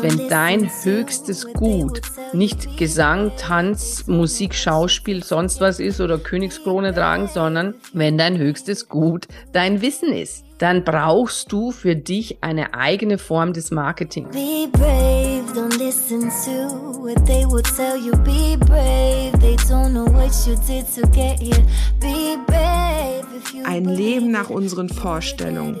Wenn dein höchstes Gut nicht Gesang, Tanz, Musik, Schauspiel, sonst was ist oder Königskrone tragen, sondern wenn dein höchstes Gut dein Wissen ist, dann brauchst du für dich eine eigene Form des Marketing. Be brave, don't listen to what they would tell you. Be brave, they don't know what you did to get here. Be brave. Ein Leben nach unseren Vorstellungen.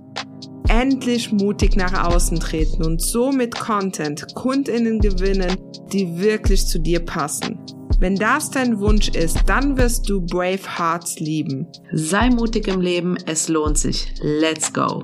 endlich mutig nach außen treten und so mit Content Kundinnen gewinnen, die wirklich zu dir passen. Wenn das dein Wunsch ist, dann wirst du Brave Hearts lieben. Sei mutig im Leben, es lohnt sich. Let's go!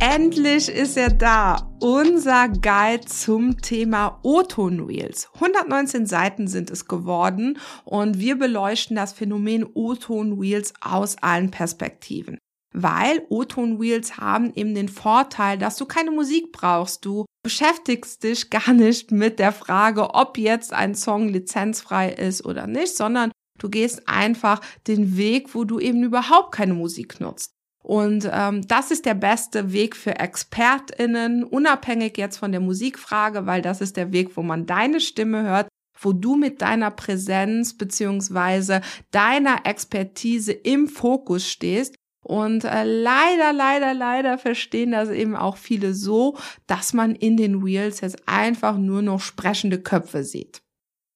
Endlich ist er da. Unser Guide zum Thema O-Ton Reels. 119 Seiten sind es geworden und wir beleuchten das Phänomen O-Ton Reels aus allen Perspektiven. Weil O-Ton Reels haben eben den Vorteil, dass du keine Musik brauchst. Du beschäftigst dich gar nicht mit der Frage, ob jetzt ein Song lizenzfrei ist oder nicht, sondern du gehst einfach den Weg, wo du eben überhaupt keine Musik nutzt. Und ähm, das ist der beste Weg für ExpertInnen, unabhängig jetzt von der Musikfrage, weil das ist der Weg, wo man deine Stimme hört, wo du mit deiner Präsenz beziehungsweise deiner Expertise im Fokus stehst. Und äh, leider, leider, leider verstehen das eben auch viele so, dass man in den Reels jetzt einfach nur noch sprechende Köpfe sieht.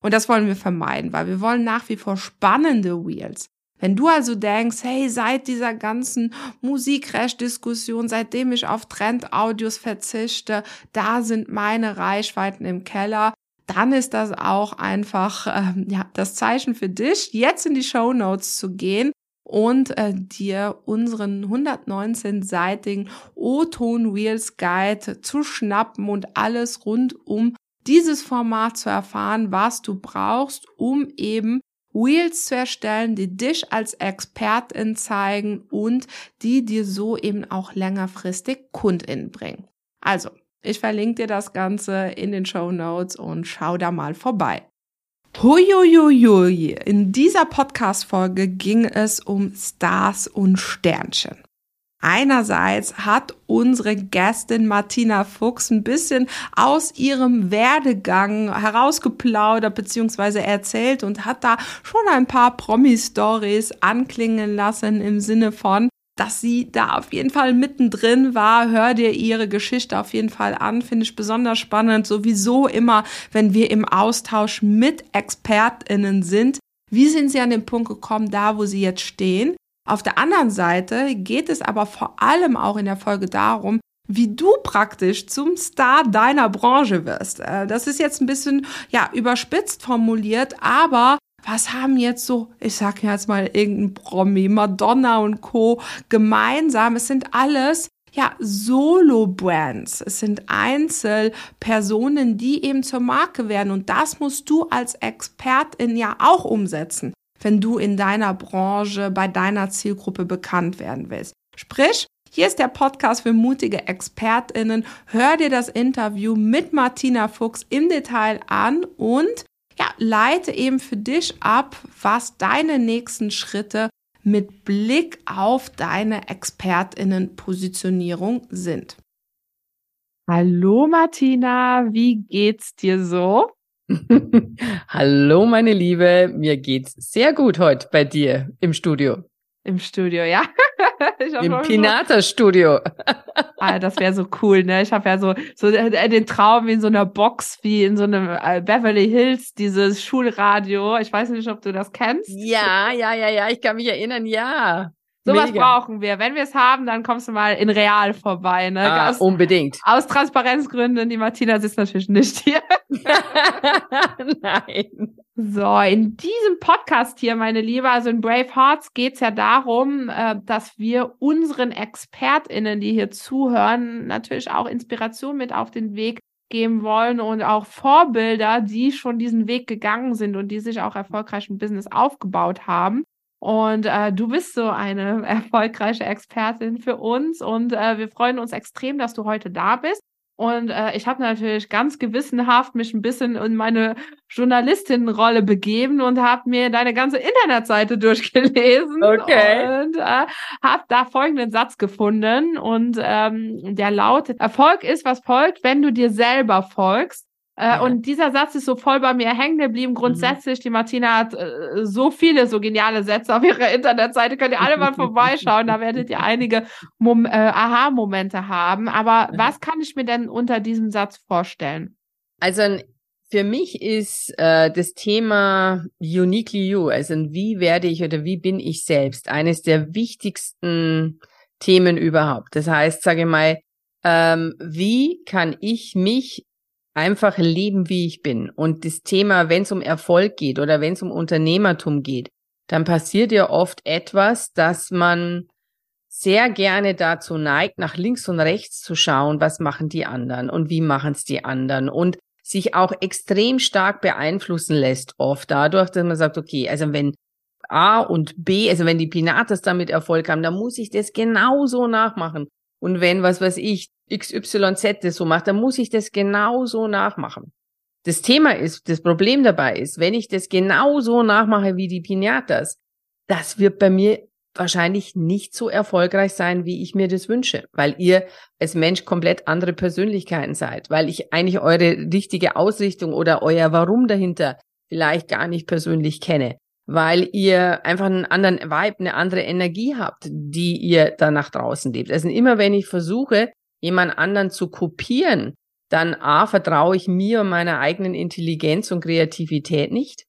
Und das wollen wir vermeiden, weil wir wollen nach wie vor spannende Reels. Wenn du also denkst, hey, seit dieser ganzen Musikrecht-Diskussion, seitdem ich auf Trend-Audios verzichte, da sind meine Reichweiten im Keller, dann ist das auch einfach ähm, ja, das Zeichen für dich, jetzt in die Show Notes zu gehen und äh, dir unseren 119-seitigen O-Ton Reels Guide zu schnappen und alles rund um dieses Format zu erfahren, was du brauchst, um eben Wheels zu erstellen, die dich als Expertin zeigen und die dir so eben auch längerfristig KundInnen bringen. Also, ich verlinke dir das Ganze in den Show Notes und schau da mal vorbei. Huiuiuiui. In dieser Podcast-Folge ging es um Stars und Sternchen. Einerseits hat unsere Gästin Martina Fuchs ein bisschen aus ihrem Werdegang herausgeplaudert bzw. erzählt und hat da schon ein paar Promi-Stories anklingen lassen im Sinne von, dass sie da auf jeden Fall mittendrin war. Hör dir ihre Geschichte auf jeden Fall an. Finde ich besonders spannend. Sowieso immer, wenn wir im Austausch mit ExpertInnen sind. Wie sind sie an den Punkt gekommen, da wo sie jetzt stehen? Auf der anderen Seite geht es aber vor allem auch in der Folge darum, wie du praktisch zum Star deiner Branche wirst. Äh, das ist jetzt ein bisschen, ja, überspitzt formuliert, aber was haben jetzt so, ich sag jetzt mal irgendein Promi, Madonna und Co. gemeinsam? Es sind alles ja, Solo-Brands. Es sind Einzelpersonen, die eben zur Marke werden. Und das musst du als Expertin ja auch umsetzen wenn du in deiner Branche, bei deiner Zielgruppe bekannt werden willst. Sprich, hier ist der Podcast für mutige ExpertInnen. Hör dir das Interview mit Martina Fuchs im Detail an und ja, leite eben für dich ab, was deine nächsten Schritte mit Blick auf deine ExpertInnen-Positionierung sind. Hallo Martina, wie geht's dir so? Hallo, meine Liebe. Mir geht's sehr gut heute bei dir im Studio. Im Studio, ja. Im Pinata-Studio. ah, das wäre so cool, ne? Ich habe ja so, so den Traum wie in so einer Box, wie in so einem äh, Beverly Hills, dieses Schulradio. Ich weiß nicht, ob du das kennst. Ja, ja, ja, ja, ich kann mich erinnern, ja. Sowas brauchen wir. Wenn wir es haben, dann kommst du mal in Real vorbei. Ne? Ah, aus, unbedingt. Aus Transparenzgründen. Die Martina sitzt natürlich nicht hier. Nein. So, in diesem Podcast hier, meine Liebe, also in Brave Hearts geht es ja darum, äh, dass wir unseren ExpertInnen, die hier zuhören, natürlich auch Inspiration mit auf den Weg mitgeben wollen und auch Vorbilder, die schon diesen Weg gegangen sind und die sich auch erfolgreich im Business aufgebaut haben. Und äh, du bist so eine erfolgreiche Expertin für uns und äh, wir freuen uns extrem, dass du heute da bist. Und äh, ich habe natürlich ganz gewissenhaft mich ein bisschen in meine Journalistinnenrolle begeben und habe mir deine ganze Internetseite durchgelesen okay. und äh, habe da folgenden Satz gefunden und ähm, der lautet: Erfolg ist, was folgt, wenn du dir selber folgst. Äh, ja. Und dieser Satz ist so voll bei mir hängen geblieben. Grundsätzlich, mhm. die Martina hat äh, so viele so geniale Sätze auf ihrer Internetseite. Könnt ihr alle mal vorbeischauen. Da werdet ihr einige Mom äh, Aha-Momente haben. Aber mhm. was kann ich mir denn unter diesem Satz vorstellen? Also für mich ist äh, das Thema Uniquely You, also wie werde ich oder wie bin ich selbst, eines der wichtigsten Themen überhaupt. Das heißt, sage ich mal, ähm, wie kann ich mich einfach leben, wie ich bin. Und das Thema, wenn es um Erfolg geht oder wenn es um Unternehmertum geht, dann passiert ja oft etwas, dass man sehr gerne dazu neigt, nach links und rechts zu schauen, was machen die anderen und wie machen es die anderen und sich auch extrem stark beeinflussen lässt, oft dadurch, dass man sagt, okay, also wenn A und B, also wenn die Pinatas damit Erfolg haben, dann muss ich das genauso nachmachen. Und wenn, was weiß ich, XYZ das so macht, dann muss ich das genauso nachmachen. Das Thema ist, das Problem dabei ist, wenn ich das genauso nachmache wie die Pinatas, das wird bei mir wahrscheinlich nicht so erfolgreich sein, wie ich mir das wünsche, weil ihr als Mensch komplett andere Persönlichkeiten seid, weil ich eigentlich eure richtige Ausrichtung oder euer Warum dahinter vielleicht gar nicht persönlich kenne weil ihr einfach einen anderen Vibe, eine andere Energie habt, die ihr da nach draußen lebt. Also immer wenn ich versuche, jemand anderen zu kopieren, dann A, vertraue ich mir und meiner eigenen Intelligenz und Kreativität nicht.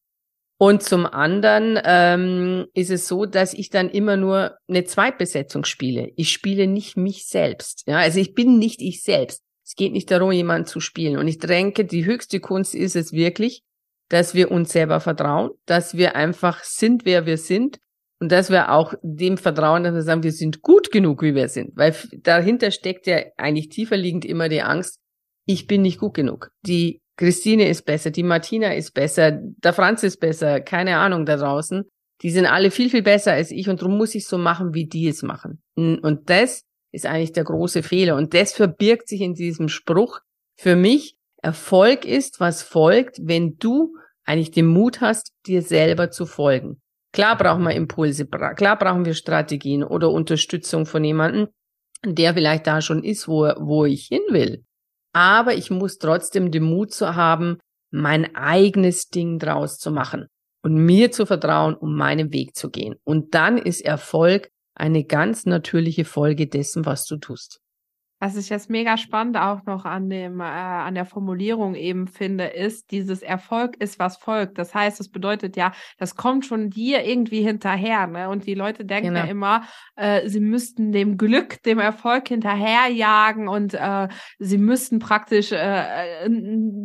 Und zum anderen ähm, ist es so, dass ich dann immer nur eine Zweitbesetzung spiele. Ich spiele nicht mich selbst. Ja, also ich bin nicht ich selbst. Es geht nicht darum, jemanden zu spielen. Und ich denke, die höchste Kunst ist es wirklich, dass wir uns selber vertrauen, dass wir einfach sind, wer wir sind und dass wir auch dem vertrauen, dass wir sagen, wir sind gut genug, wie wir sind. Weil dahinter steckt ja eigentlich tiefer liegend immer die Angst, ich bin nicht gut genug. Die Christine ist besser, die Martina ist besser, der Franz ist besser, keine Ahnung da draußen. Die sind alle viel, viel besser als ich und darum muss ich so machen, wie die es machen. Und das ist eigentlich der große Fehler. Und das verbirgt sich in diesem Spruch für mich. Erfolg ist, was folgt, wenn du eigentlich den Mut hast, dir selber zu folgen. Klar brauchen wir Impulse, klar brauchen wir Strategien oder Unterstützung von jemandem, der vielleicht da schon ist, wo, wo ich hin will. Aber ich muss trotzdem den Mut zu haben, mein eigenes Ding draus zu machen und mir zu vertrauen, um meinen Weg zu gehen. Und dann ist Erfolg eine ganz natürliche Folge dessen, was du tust. Was ich jetzt mega spannend auch noch an dem, äh, an der Formulierung eben finde, ist, dieses Erfolg ist, was folgt. Das heißt, das bedeutet ja, das kommt schon dir irgendwie hinterher, ne? Und die Leute denken genau. ja immer, äh, sie müssten dem Glück, dem Erfolg hinterherjagen und äh, sie müssten praktisch äh,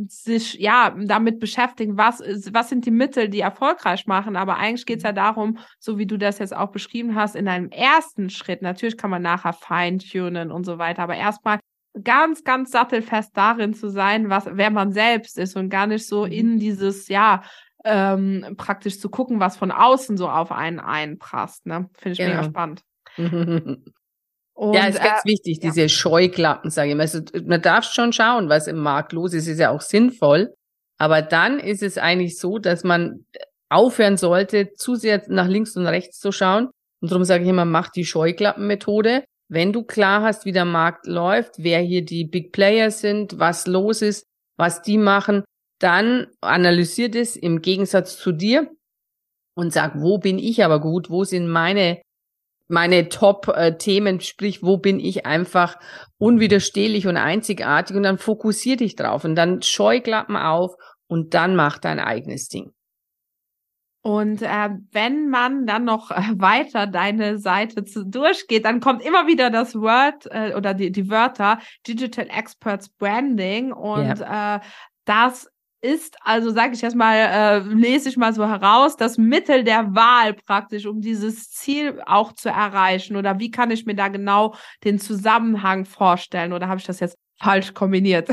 sich ja damit beschäftigen, was, was sind die Mittel, die erfolgreich machen. Aber eigentlich geht es ja darum, so wie du das jetzt auch beschrieben hast, in einem ersten Schritt, natürlich kann man nachher feintunen und so weiter, aber erstmal ganz, ganz sattelfest darin zu sein, was, wer man selbst ist und gar nicht so mhm. in dieses, ja, ähm, praktisch zu gucken, was von außen so auf einen einprasst. Ne? Finde ich genau. mega spannend. Und, ja, ist ganz äh, wichtig, diese ja. Scheuklappen, sage ich mal. Also, man darf schon schauen, was im Markt los ist, ist ja auch sinnvoll. Aber dann ist es eigentlich so, dass man aufhören sollte, zu sehr nach links und rechts zu schauen. Und darum sage ich immer, mach die Scheuklappenmethode. Wenn du klar hast, wie der Markt läuft, wer hier die Big Players sind, was los ist, was die machen, dann analysier das im Gegensatz zu dir und sag, wo bin ich aber gut, wo sind meine meine Top-Themen, sprich, wo bin ich einfach unwiderstehlich und einzigartig? Und dann fokussier dich drauf und dann Scheuklappen auf und dann mach dein eigenes Ding. Und äh, wenn man dann noch äh, weiter deine Seite zu, durchgeht, dann kommt immer wieder das Word äh, oder die, die Wörter Digital Experts Branding und ja. äh, das ist, also sage ich jetzt mal, äh, lese ich mal so heraus, das Mittel der Wahl praktisch, um dieses Ziel auch zu erreichen? Oder wie kann ich mir da genau den Zusammenhang vorstellen? Oder habe ich das jetzt falsch kombiniert.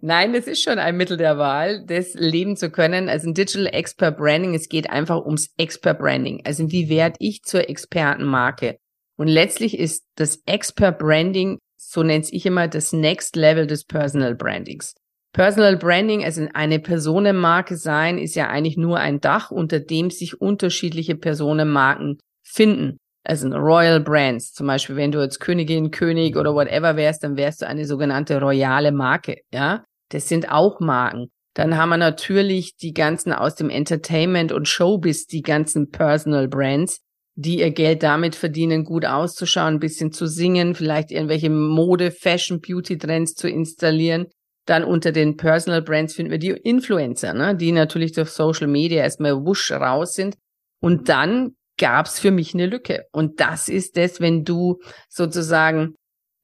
Nein, das ist schon ein Mittel der Wahl, das leben zu können. Also ein Digital Expert Branding, es geht einfach ums Expert Branding. Also wie werde ich zur Expertenmarke? Und letztlich ist das Expert Branding, so nennt ich immer, das Next Level des Personal Brandings. Personal Branding, also eine Personenmarke sein, ist ja eigentlich nur ein Dach, unter dem sich unterschiedliche Personenmarken finden. Also Royal Brands, zum Beispiel, wenn du jetzt Königin, König oder whatever wärst, dann wärst du eine sogenannte royale Marke, ja. Das sind auch Marken. Dann haben wir natürlich die ganzen aus dem Entertainment und Showbiz, die ganzen Personal Brands, die ihr Geld damit verdienen, gut auszuschauen, ein bisschen zu singen, vielleicht irgendwelche Mode, Fashion, Beauty Trends zu installieren. Dann unter den Personal Brands finden wir die Influencer, ne, die natürlich durch Social Media erstmal wusch raus sind. Und dann gab's für mich eine Lücke. Und das ist es, wenn du sozusagen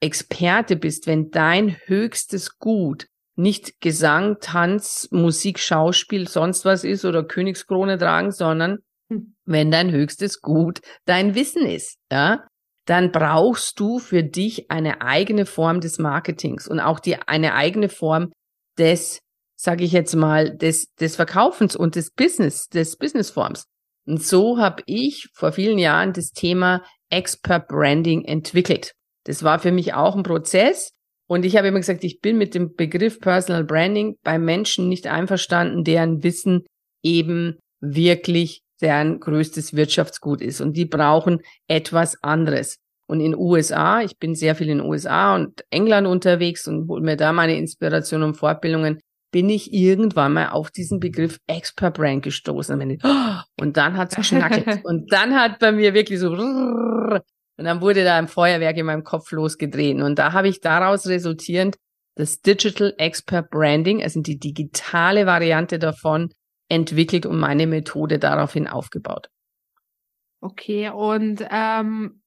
Experte bist, wenn dein höchstes Gut nicht Gesang, Tanz, Musik, Schauspiel, sonst was ist oder Königskrone tragen, sondern hm. wenn dein höchstes Gut dein Wissen ist, ja, dann brauchst du für dich eine eigene Form des Marketings und auch die eine eigene Form des, sage ich jetzt mal, des des Verkaufens und des Business, des Businessforms. Und so habe ich vor vielen Jahren das Thema Expert Branding entwickelt. Das war für mich auch ein Prozess. Und ich habe immer gesagt, ich bin mit dem Begriff Personal Branding bei Menschen nicht einverstanden, deren Wissen eben wirklich deren größtes Wirtschaftsgut ist. Und die brauchen etwas anderes. Und in USA, ich bin sehr viel in USA und England unterwegs und hole mir da meine Inspiration und Fortbildungen, bin ich irgendwann mal auf diesen Begriff Expert Brand gestoßen. Und dann hat's geschnackelt. und dann hat bei mir wirklich so und dann wurde da ein Feuerwerk in meinem Kopf losgedreht. Und da habe ich daraus resultierend das Digital Expert Branding, also die digitale Variante davon, entwickelt und meine Methode daraufhin aufgebaut. Okay, und ähm,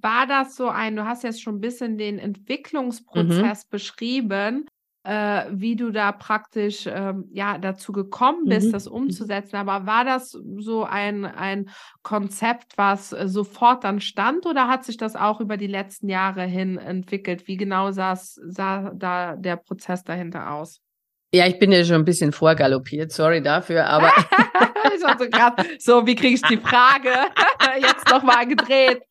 war das so ein, du hast jetzt schon ein bisschen den Entwicklungsprozess mhm. beschrieben, äh, wie du da praktisch ähm, ja dazu gekommen bist, mhm. das mhm. umzusetzen. Aber war das so ein, ein Konzept, was äh, sofort dann stand oder hat sich das auch über die letzten Jahre hin entwickelt? Wie genau sah, sah da der Prozess dahinter aus? Ja, ich bin ja schon ein bisschen vorgaloppiert, sorry dafür, aber. ich so, grad, so, wie kriege ich die Frage jetzt nochmal gedreht?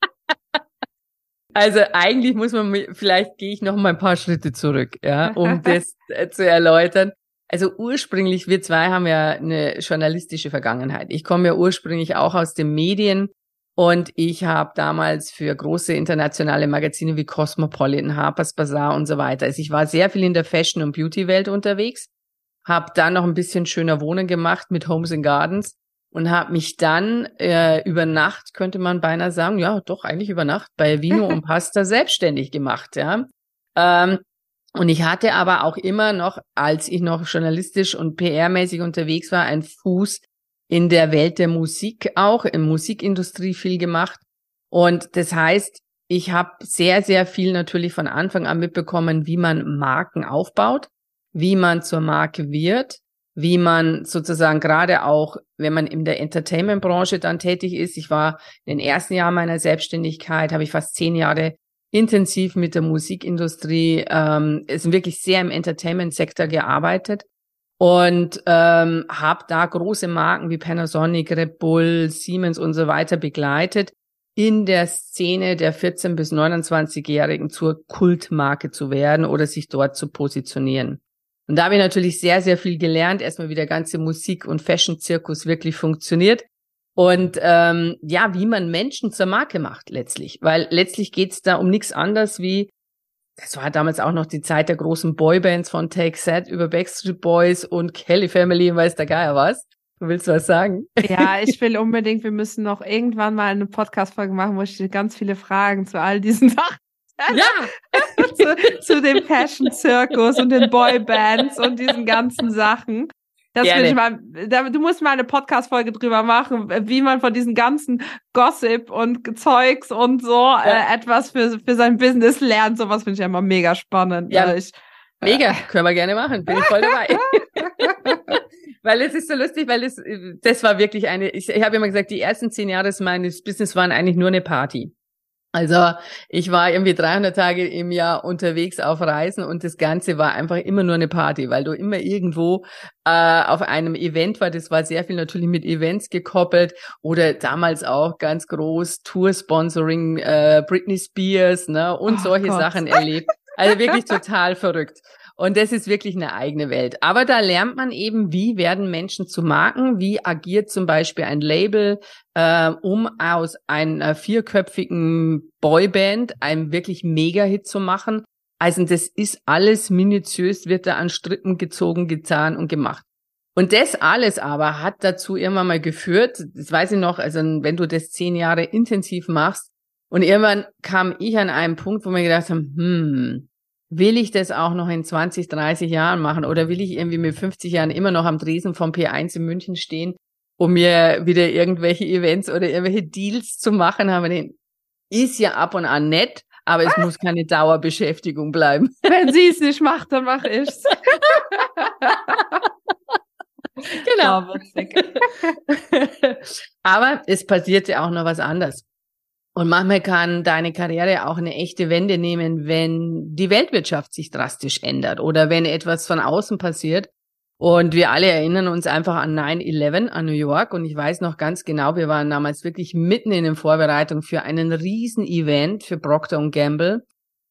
Also eigentlich muss man, vielleicht gehe ich noch mal ein paar Schritte zurück, ja, um das äh, zu erläutern. Also ursprünglich, wir zwei haben ja eine journalistische Vergangenheit. Ich komme ja ursprünglich auch aus den Medien und ich habe damals für große internationale Magazine wie Cosmopolitan, Harper's Bazaar und so weiter. Also ich war sehr viel in der Fashion- und Beauty-Welt unterwegs, habe dann noch ein bisschen schöner Wohnen gemacht mit Homes and Gardens und habe mich dann äh, über Nacht, könnte man beinahe sagen, ja, doch eigentlich über Nacht bei Vino und Pasta selbstständig gemacht, ja. Ähm, und ich hatte aber auch immer noch, als ich noch journalistisch und PR-mäßig unterwegs war, einen Fuß in der Welt der Musik auch, in Musikindustrie viel gemacht. Und das heißt, ich habe sehr, sehr viel natürlich von Anfang an mitbekommen, wie man Marken aufbaut, wie man zur Marke wird, wie man sozusagen gerade auch, wenn man in der Entertainment-Branche dann tätig ist. Ich war in den ersten Jahren meiner Selbstständigkeit, habe ich fast zehn Jahre intensiv mit der Musikindustrie, ähm, ist wirklich sehr im Entertainment-Sektor gearbeitet und ähm, habe da große Marken wie Panasonic, Red Bull, Siemens und so weiter begleitet, in der Szene der 14 bis 29-Jährigen zur Kultmarke zu werden oder sich dort zu positionieren. Und da habe ich natürlich sehr, sehr viel gelernt, erstmal wie der ganze Musik- und Fashion-Zirkus wirklich funktioniert. Und ähm, ja, wie man Menschen zur Marke macht letztlich. Weil letztlich geht's da um nichts anderes wie, das war damals auch noch die Zeit der großen Boybands von Take Set über Backstreet Boys und Kelly Family und weiß der Geier was. Du willst was sagen? Ja, ich will unbedingt, wir müssen noch irgendwann mal eine Podcast-Folge machen, wo ich dir ganz viele Fragen zu all diesen Sachen ja. zu, zu dem Fashion-Zirkus und den Boybands und diesen ganzen Sachen. Das will ich mal, du musst mal eine Podcast-Folge drüber machen, wie man von diesen ganzen Gossip und Zeugs und so ja. äh, etwas für, für sein Business lernt. Sowas finde ich ja immer mega spannend. Ja, ich, mega, äh, können wir gerne machen, bin ich voll dabei. weil es ist so lustig, weil es, das war wirklich eine, ich, ich habe immer gesagt, die ersten zehn Jahre meines Business waren eigentlich nur eine Party. Also ich war irgendwie 300 Tage im Jahr unterwegs auf Reisen und das Ganze war einfach immer nur eine Party, weil du immer irgendwo äh, auf einem Event war. Das war sehr viel natürlich mit Events gekoppelt oder damals auch ganz groß Tour-Sponsoring, äh, Britney Spears ne, und oh solche Gott. Sachen erlebt. Also wirklich total verrückt. Und das ist wirklich eine eigene Welt. Aber da lernt man eben, wie werden Menschen zu Marken, wie agiert zum Beispiel ein Label, äh, um aus einer vierköpfigen Boyband einen wirklich Mega-Hit zu machen. Also das ist alles minutiös, wird da an Strippen gezogen, getan und gemacht. Und das alles aber hat dazu irgendwann mal geführt, das weiß ich noch, also wenn du das zehn Jahre intensiv machst, und irgendwann kam ich an einen Punkt, wo mir gedacht habe, hm, will ich das auch noch in 20, 30 Jahren machen oder will ich irgendwie mit 50 Jahren immer noch am Dresen vom P1 in München stehen, um mir wieder irgendwelche Events oder irgendwelche Deals zu machen? Aber den ist ja ab und an nett, aber es muss keine Dauerbeschäftigung bleiben. Wenn sie es nicht macht, dann mache ich's. genau. aber es passiert ja auch noch was anderes. Und manchmal kann deine Karriere auch eine echte Wende nehmen, wenn die Weltwirtschaft sich drastisch ändert oder wenn etwas von außen passiert. Und wir alle erinnern uns einfach an 9-11 an New York. Und ich weiß noch ganz genau, wir waren damals wirklich mitten in den Vorbereitungen für einen riesen Event für Procter Gamble.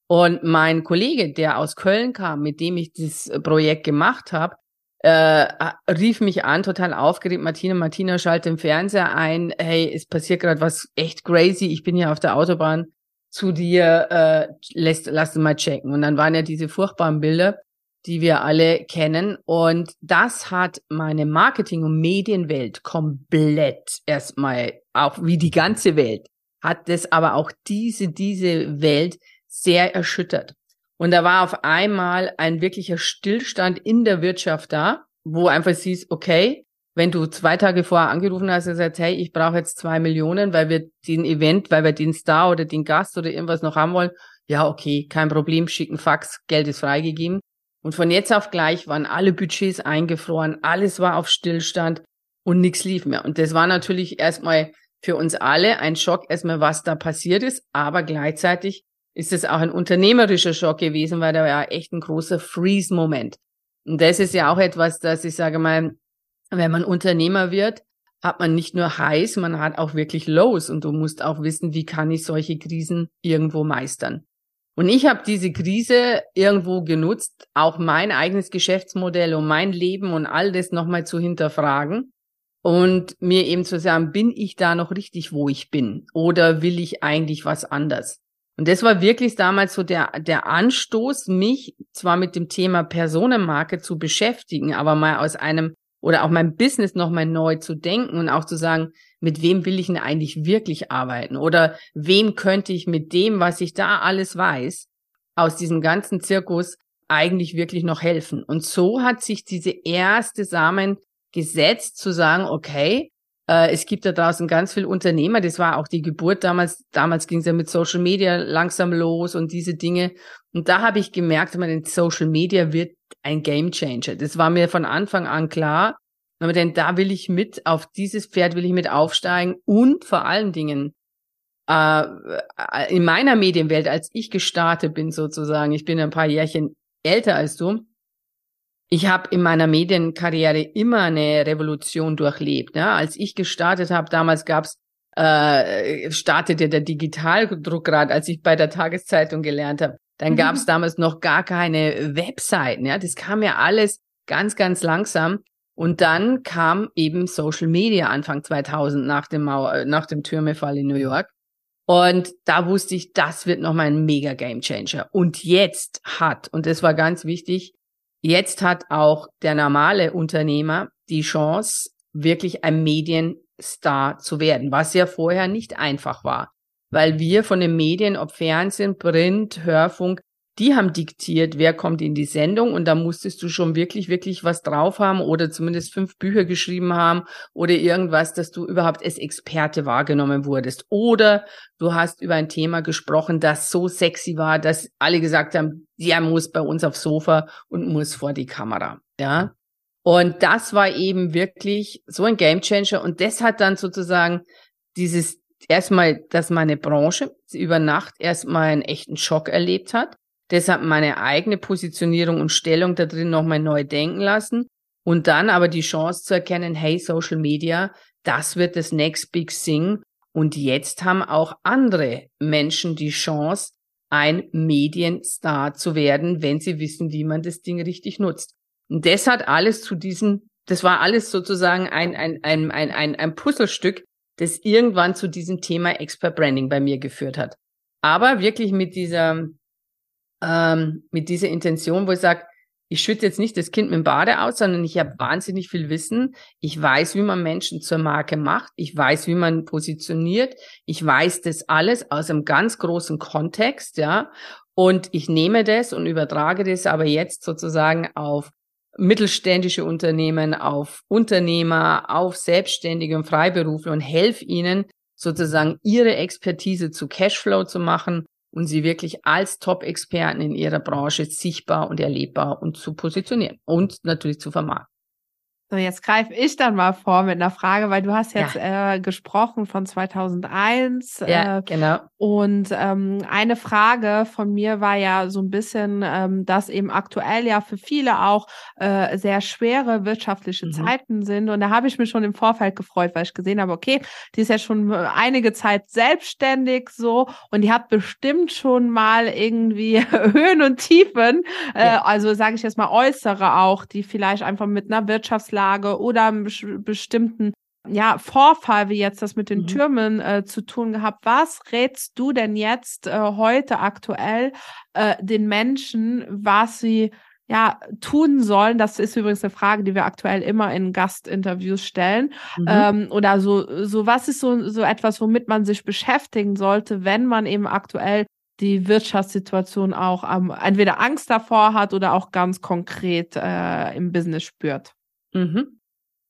Und mein Kollege, der aus Köln kam, mit dem ich das Projekt gemacht habe, äh, rief mich an, total aufgeregt. Martina, Martina schaltet den Fernseher ein. Hey, es passiert gerade was echt crazy. Ich bin hier auf der Autobahn zu dir. Äh, lässt, lass mal checken. Und dann waren ja diese furchtbaren Bilder, die wir alle kennen. Und das hat meine Marketing- und Medienwelt komplett erstmal, auch wie die ganze Welt, hat das aber auch diese, diese Welt sehr erschüttert. Und da war auf einmal ein wirklicher Stillstand in der Wirtschaft da, wo einfach siehst, okay, wenn du zwei Tage vorher angerufen hast und gesagt, hey, ich brauche jetzt zwei Millionen, weil wir den Event, weil wir den Star oder den Gast oder irgendwas noch haben wollen, ja, okay, kein Problem, schicken Fax, Geld ist freigegeben. Und von jetzt auf gleich waren alle Budgets eingefroren, alles war auf Stillstand und nichts lief mehr. Und das war natürlich erstmal für uns alle ein Schock, erstmal was da passiert ist, aber gleichzeitig ist es auch ein unternehmerischer Schock gewesen, weil da war echt ein großer Freeze-Moment. Und das ist ja auch etwas, dass ich sage mal, wenn man Unternehmer wird, hat man nicht nur Highs, man hat auch wirklich Lows und du musst auch wissen, wie kann ich solche Krisen irgendwo meistern. Und ich habe diese Krise irgendwo genutzt, auch mein eigenes Geschäftsmodell und mein Leben und all das nochmal zu hinterfragen und mir eben zu sagen, bin ich da noch richtig, wo ich bin? Oder will ich eigentlich was anders? Und das war wirklich damals so der, der Anstoß, mich zwar mit dem Thema Personenmarke zu beschäftigen, aber mal aus einem oder auch mein Business nochmal neu zu denken und auch zu sagen, mit wem will ich denn eigentlich wirklich arbeiten? Oder wem könnte ich mit dem, was ich da alles weiß, aus diesem ganzen Zirkus eigentlich wirklich noch helfen? Und so hat sich diese erste Samen gesetzt, zu sagen, okay, äh, es gibt da draußen ganz viele Unternehmer. Das war auch die Geburt damals. Damals ging es ja mit Social Media langsam los und diese Dinge. Und da habe ich gemerkt, man, Social Media wird ein Game Changer. Das war mir von Anfang an klar. Aber denn da will ich mit, auf dieses Pferd will ich mit aufsteigen und vor allen Dingen äh, in meiner Medienwelt, als ich gestartet bin sozusagen, ich bin ein paar Jährchen älter als du, ich habe in meiner Medienkarriere immer eine Revolution durchlebt. Ne? Als ich gestartet habe, damals gab's äh, startete der Digitaldruck gerade, als ich bei der Tageszeitung gelernt habe. Dann mhm. gab's damals noch gar keine Webseiten. Ja? Das kam ja alles ganz, ganz langsam. Und dann kam eben Social Media Anfang 2000 nach dem, Mauer, äh, nach dem Türmefall in New York. Und da wusste ich, das wird nochmal ein mega Game Changer. Und jetzt hat, und das war ganz wichtig, Jetzt hat auch der normale Unternehmer die Chance, wirklich ein Medienstar zu werden, was ja vorher nicht einfach war, weil wir von den Medien, ob Fernsehen, Print, Hörfunk, die haben diktiert, wer kommt in die Sendung und da musstest du schon wirklich, wirklich was drauf haben oder zumindest fünf Bücher geschrieben haben oder irgendwas, dass du überhaupt als Experte wahrgenommen wurdest. Oder du hast über ein Thema gesprochen, das so sexy war, dass alle gesagt haben, der muss bei uns aufs Sofa und muss vor die Kamera. Ja. Und das war eben wirklich so ein Gamechanger und das hat dann sozusagen dieses erstmal, dass meine Branche über Nacht erstmal einen echten Schock erlebt hat. Deshalb meine eigene Positionierung und Stellung da drin nochmal neu denken lassen. Und dann aber die Chance zu erkennen, hey, Social Media, das wird das Next Big Thing. Und jetzt haben auch andere Menschen die Chance, ein Medienstar zu werden, wenn sie wissen, wie man das Ding richtig nutzt. Und das hat alles zu diesem, das war alles sozusagen ein, ein, ein, ein, ein, ein Puzzlestück, das irgendwann zu diesem Thema Expert Branding bei mir geführt hat. Aber wirklich mit dieser, ähm, mit dieser Intention, wo ich sage, ich schütte jetzt nicht das Kind mit dem Bade aus, sondern ich habe wahnsinnig viel Wissen. Ich weiß, wie man Menschen zur Marke macht. Ich weiß, wie man positioniert. Ich weiß das alles aus einem ganz großen Kontext, ja. Und ich nehme das und übertrage das aber jetzt sozusagen auf mittelständische Unternehmen, auf Unternehmer, auf Selbstständige und Freiberufler und helfe ihnen sozusagen ihre Expertise zu Cashflow zu machen und sie wirklich als Top-Experten in ihrer Branche sichtbar und erlebbar und zu positionieren und natürlich zu vermarkten. So, jetzt greife ich dann mal vor mit einer Frage, weil du hast jetzt ja. äh, gesprochen von 2001. Ja, äh, genau. Und ähm, eine Frage von mir war ja so ein bisschen, ähm, dass eben aktuell ja für viele auch äh, sehr schwere wirtschaftliche mhm. Zeiten sind. Und da habe ich mich schon im Vorfeld gefreut, weil ich gesehen habe, okay, die ist ja schon einige Zeit selbstständig so und die hat bestimmt schon mal irgendwie Höhen und Tiefen, äh, ja. also sage ich jetzt mal äußere auch, die vielleicht einfach mit einer Wirtschaftslage Schieflage oder einem bestimmten ja, Vorfall, wie jetzt das mit den mhm. Türmen äh, zu tun gehabt. Was rätst du denn jetzt äh, heute aktuell äh, den Menschen, was sie ja tun sollen? Das ist übrigens eine Frage, die wir aktuell immer in Gastinterviews stellen. Mhm. Ähm, oder so, so was ist so, so etwas, womit man sich beschäftigen sollte, wenn man eben aktuell die Wirtschaftssituation auch ähm, entweder Angst davor hat oder auch ganz konkret äh, im Business spürt? Mhm.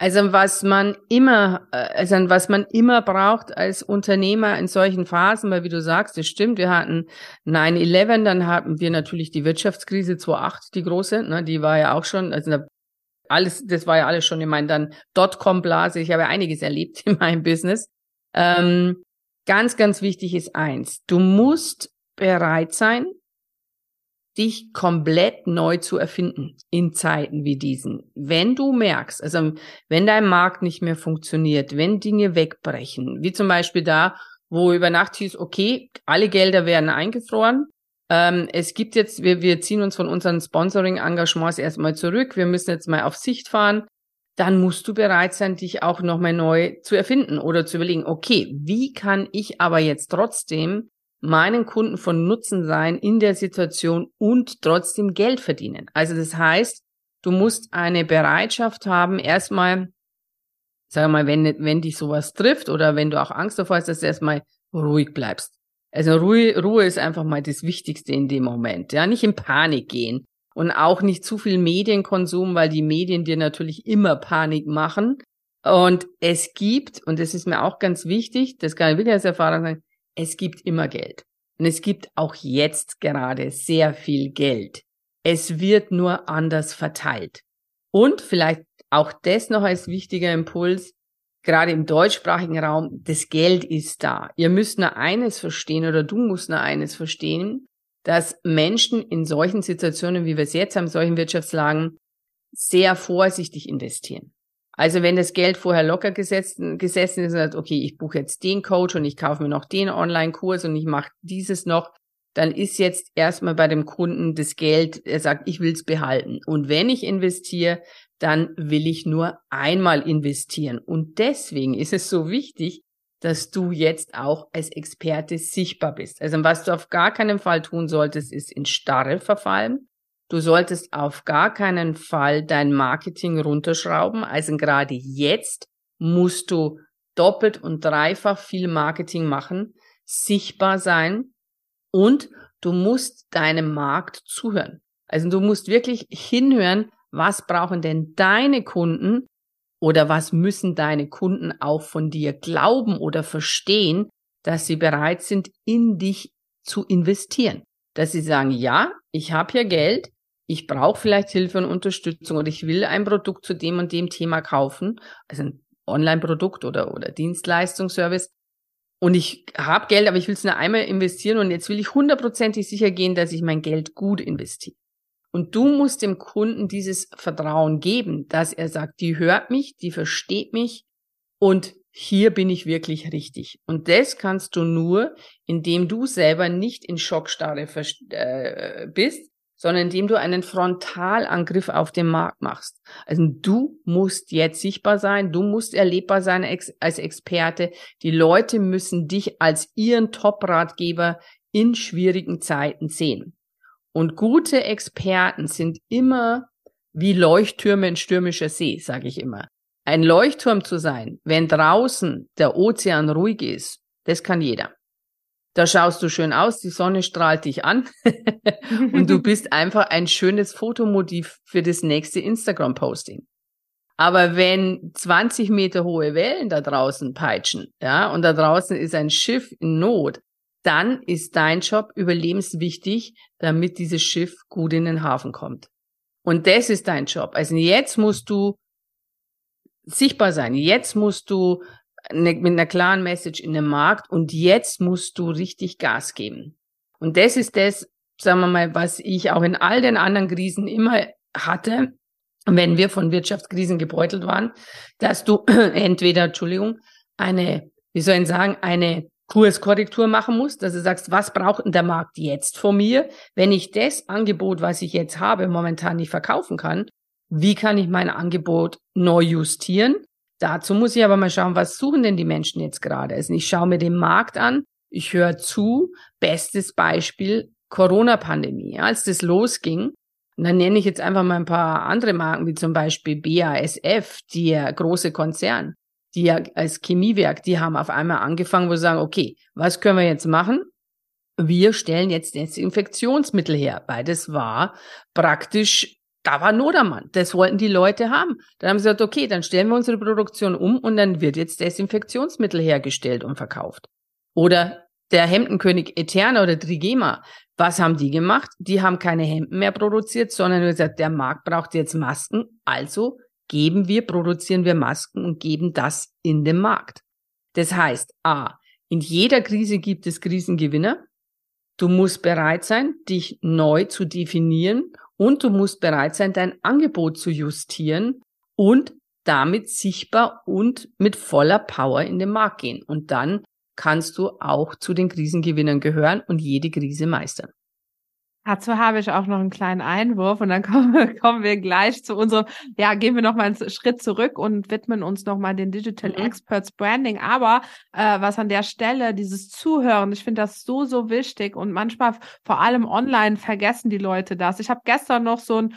Also was man immer, äh, also was man immer braucht als Unternehmer in solchen Phasen, weil wie du sagst, das stimmt, wir hatten 9-11, dann hatten wir natürlich die Wirtschaftskrise 2008, die große, ne, die war ja auch schon, also alles, das war ja alles schon in meinen dann Dotcom-Blase, ich habe einiges erlebt in meinem Business. Ähm, ganz, ganz wichtig ist eins, du musst bereit sein, dich komplett neu zu erfinden in Zeiten wie diesen. Wenn du merkst, also wenn dein Markt nicht mehr funktioniert, wenn Dinge wegbrechen, wie zum Beispiel da, wo über Nacht hieß, okay, alle Gelder werden eingefroren, ähm, es gibt jetzt, wir, wir ziehen uns von unseren Sponsoring-Engagements erstmal zurück, wir müssen jetzt mal auf Sicht fahren, dann musst du bereit sein, dich auch nochmal neu zu erfinden oder zu überlegen, okay, wie kann ich aber jetzt trotzdem meinen Kunden von Nutzen sein in der Situation und trotzdem Geld verdienen. Also das heißt, du musst eine Bereitschaft haben, erstmal, sag mal, wenn, wenn dich sowas trifft oder wenn du auch Angst davor hast, dass du erstmal ruhig bleibst. Also Ruhe, Ruhe ist einfach mal das Wichtigste in dem Moment. Ja, nicht in Panik gehen und auch nicht zu viel Medienkonsum, weil die Medien dir natürlich immer Panik machen. Und es gibt, und das ist mir auch ganz wichtig, das kann ich wirklich als Erfahrung sagen, es gibt immer Geld. Und es gibt auch jetzt gerade sehr viel Geld. Es wird nur anders verteilt. Und vielleicht auch das noch als wichtiger Impuls, gerade im deutschsprachigen Raum, das Geld ist da. Ihr müsst nur eines verstehen oder du musst nur eines verstehen, dass Menschen in solchen Situationen, wie wir es jetzt haben, solchen Wirtschaftslagen, sehr vorsichtig investieren. Also wenn das Geld vorher locker gesessen, gesessen ist und sagt, okay, ich buche jetzt den Coach und ich kaufe mir noch den Online-Kurs und ich mache dieses noch, dann ist jetzt erstmal bei dem Kunden das Geld, er sagt, ich will es behalten. Und wenn ich investiere, dann will ich nur einmal investieren. Und deswegen ist es so wichtig, dass du jetzt auch als Experte sichtbar bist. Also was du auf gar keinen Fall tun solltest, ist in Starre verfallen, Du solltest auf gar keinen Fall dein Marketing runterschrauben. Also gerade jetzt musst du doppelt und dreifach viel Marketing machen, sichtbar sein und du musst deinem Markt zuhören. Also du musst wirklich hinhören, was brauchen denn deine Kunden oder was müssen deine Kunden auch von dir glauben oder verstehen, dass sie bereit sind, in dich zu investieren. Dass sie sagen, ja, ich habe hier Geld, ich brauche vielleicht Hilfe und Unterstützung oder ich will ein Produkt zu dem und dem Thema kaufen, also ein Online-Produkt oder, oder Dienstleistungsservice. und ich habe Geld, aber ich will es nur einmal investieren und jetzt will ich hundertprozentig sicher gehen, dass ich mein Geld gut investiere. Und du musst dem Kunden dieses Vertrauen geben, dass er sagt, die hört mich, die versteht mich und hier bin ich wirklich richtig. Und das kannst du nur, indem du selber nicht in Schockstarre äh, bist, sondern indem du einen Frontalangriff auf den Markt machst. Also du musst jetzt sichtbar sein, du musst erlebbar sein als Experte. Die Leute müssen dich als ihren Top-Ratgeber in schwierigen Zeiten sehen. Und gute Experten sind immer wie Leuchttürme in stürmischer See, sage ich immer. Ein Leuchtturm zu sein, wenn draußen der Ozean ruhig ist, das kann jeder. Da schaust du schön aus, die Sonne strahlt dich an und du bist einfach ein schönes Fotomotiv für das nächste Instagram-Posting. Aber wenn 20 Meter hohe Wellen da draußen peitschen, ja, und da draußen ist ein Schiff in Not, dann ist dein Job überlebenswichtig, damit dieses Schiff gut in den Hafen kommt. Und das ist dein Job. Also jetzt musst du sichtbar sein. Jetzt musst du eine, mit einer klaren Message in den Markt und jetzt musst du richtig Gas geben. Und das ist das, sagen wir mal, was ich auch in all den anderen Krisen immer hatte, wenn wir von Wirtschaftskrisen gebeutelt waren, dass du entweder, Entschuldigung, eine, wie soll ich sagen, eine Kurskorrektur machen musst, dass du sagst, was braucht denn der Markt jetzt von mir, wenn ich das Angebot, was ich jetzt habe, momentan nicht verkaufen kann, wie kann ich mein Angebot neu justieren? Dazu muss ich aber mal schauen, was suchen denn die Menschen jetzt gerade? Also ich schaue mir den Markt an, ich höre zu. Bestes Beispiel Corona-Pandemie. Als das losging, und dann nenne ich jetzt einfach mal ein paar andere Marken, wie zum Beispiel BASF, die große Konzern, die ja als Chemiewerk, die haben auf einmal angefangen, wo sie sagen, okay, was können wir jetzt machen? Wir stellen jetzt Desinfektionsmittel her, weil das war praktisch da war Nodermann. Das wollten die Leute haben. Dann haben sie gesagt, okay, dann stellen wir unsere Produktion um und dann wird jetzt Desinfektionsmittel hergestellt und verkauft. Oder der Hemdenkönig Eterna oder Trigema. Was haben die gemacht? Die haben keine Hemden mehr produziert, sondern gesagt, der Markt braucht jetzt Masken. Also geben wir, produzieren wir Masken und geben das in den Markt. Das heißt, A, in jeder Krise gibt es Krisengewinner. Du musst bereit sein, dich neu zu definieren und du musst bereit sein, dein Angebot zu justieren und damit sichtbar und mit voller Power in den Markt gehen. Und dann kannst du auch zu den Krisengewinnern gehören und jede Krise meistern. Dazu habe ich auch noch einen kleinen Einwurf und dann kommen, kommen wir gleich zu unserem, ja, gehen wir noch mal einen Schritt zurück und widmen uns noch mal den Digital mhm. Experts Branding. Aber äh, was an der Stelle, dieses Zuhören, ich finde das so, so wichtig und manchmal vor allem online vergessen die Leute das. Ich habe gestern noch so ein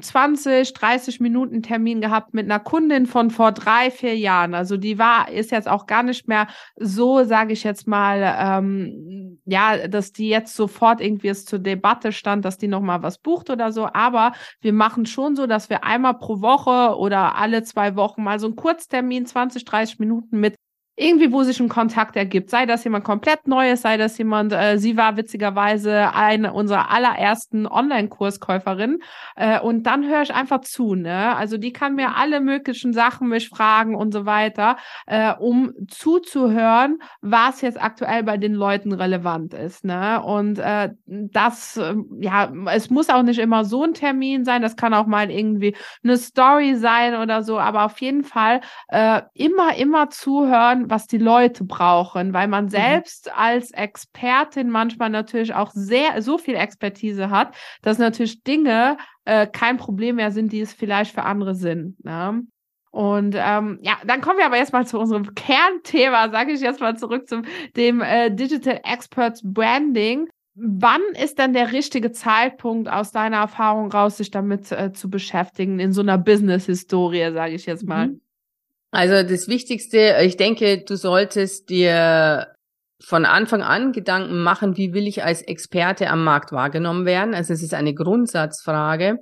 20, 30 Minuten Termin gehabt mit einer Kundin von vor drei, vier Jahren. Also die war, ist jetzt auch gar nicht mehr so, sage ich jetzt mal, ähm, ja, dass die jetzt sofort irgendwie es zur Debatte stand, dass die nochmal was bucht oder so. Aber wir machen schon so, dass wir einmal pro Woche oder alle zwei Wochen mal so einen Kurztermin, 20, 30 Minuten mit irgendwie, wo sich ein Kontakt ergibt, sei das jemand komplett Neues, sei das jemand, äh, sie war witzigerweise eine unserer allerersten Online-Kurskäuferinnen äh, und dann höre ich einfach zu, ne? Also die kann mir alle möglichen Sachen mich fragen und so weiter, äh, um zuzuhören, was jetzt aktuell bei den Leuten relevant ist, ne? Und äh, das, äh, ja, es muss auch nicht immer so ein Termin sein, das kann auch mal irgendwie eine Story sein oder so, aber auf jeden Fall äh, immer, immer zuhören, was die Leute brauchen, weil man mhm. selbst mhm. als Expertin manchmal natürlich auch sehr so viel Expertise hat, dass natürlich Dinge äh, kein Problem mehr sind, die es vielleicht für andere sind. Ne? Und ähm, ja, dann kommen wir aber erstmal zu unserem Kernthema, sage ich jetzt mal zurück zum dem äh, Digital Experts Branding. Wann ist dann der richtige Zeitpunkt aus deiner Erfahrung raus, sich damit äh, zu beschäftigen in so einer Business-Historie, sage ich jetzt mal? Mhm. Also das Wichtigste, ich denke, du solltest dir von Anfang an Gedanken machen, wie will ich als Experte am Markt wahrgenommen werden. Also es ist eine Grundsatzfrage.